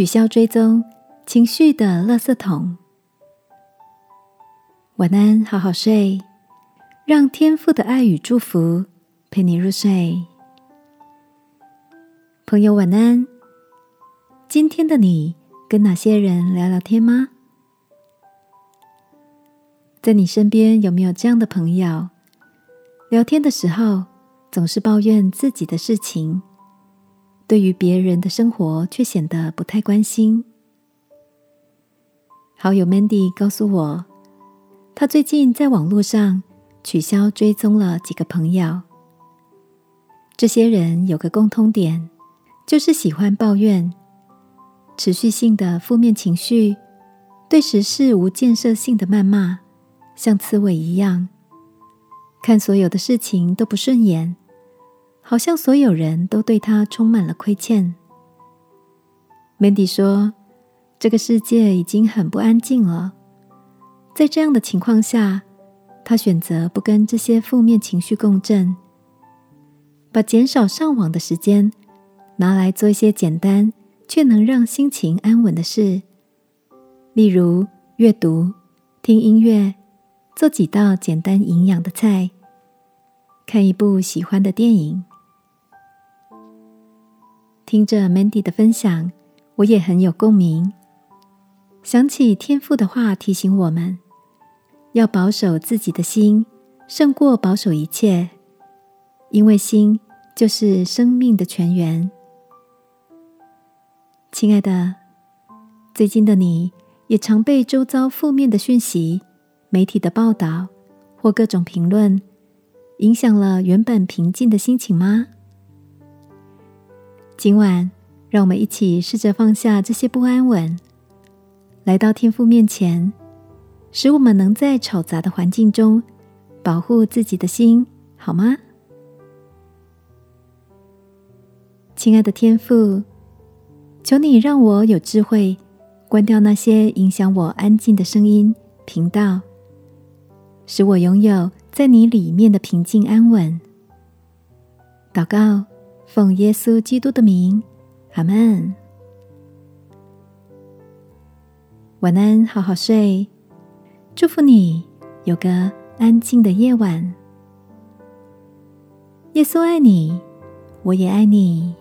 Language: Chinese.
取消追踪情绪的垃圾桶。晚安，好好睡，让天赋的爱与祝福陪你入睡。朋友，晚安。今天的你跟哪些人聊聊天吗？在你身边有没有这样的朋友？聊天的时候总是抱怨自己的事情，对于别人的生活却显得不太关心。好友 Mandy 告诉我，他最近在网络上取消追踪了几个朋友。这些人有个共通点，就是喜欢抱怨，持续性的负面情绪，对时事无建设性的谩骂。像刺猬一样，看所有的事情都不顺眼，好像所有人都对他充满了亏欠。Mandy 说：“这个世界已经很不安静了，在这样的情况下，他选择不跟这些负面情绪共振，把减少上网的时间拿来做一些简单却能让心情安稳的事，例如阅读、听音乐。”做几道简单营养的菜，看一部喜欢的电影，听着 Mandy 的分享，我也很有共鸣。想起天父的话，提醒我们要保守自己的心，胜过保守一切，因为心就是生命的泉源。亲爱的，最近的你也常被周遭负面的讯息。媒体的报道或各种评论，影响了原本平静的心情吗？今晚，让我们一起试着放下这些不安稳，来到天父面前，使我们能在吵杂的环境中保护自己的心，好吗？亲爱的天父，求你让我有智慧，关掉那些影响我安静的声音频道。使我拥有在你里面的平静安稳。祷告，奉耶稣基督的名，阿门。晚安，好好睡。祝福你有个安静的夜晚。耶稣爱你，我也爱你。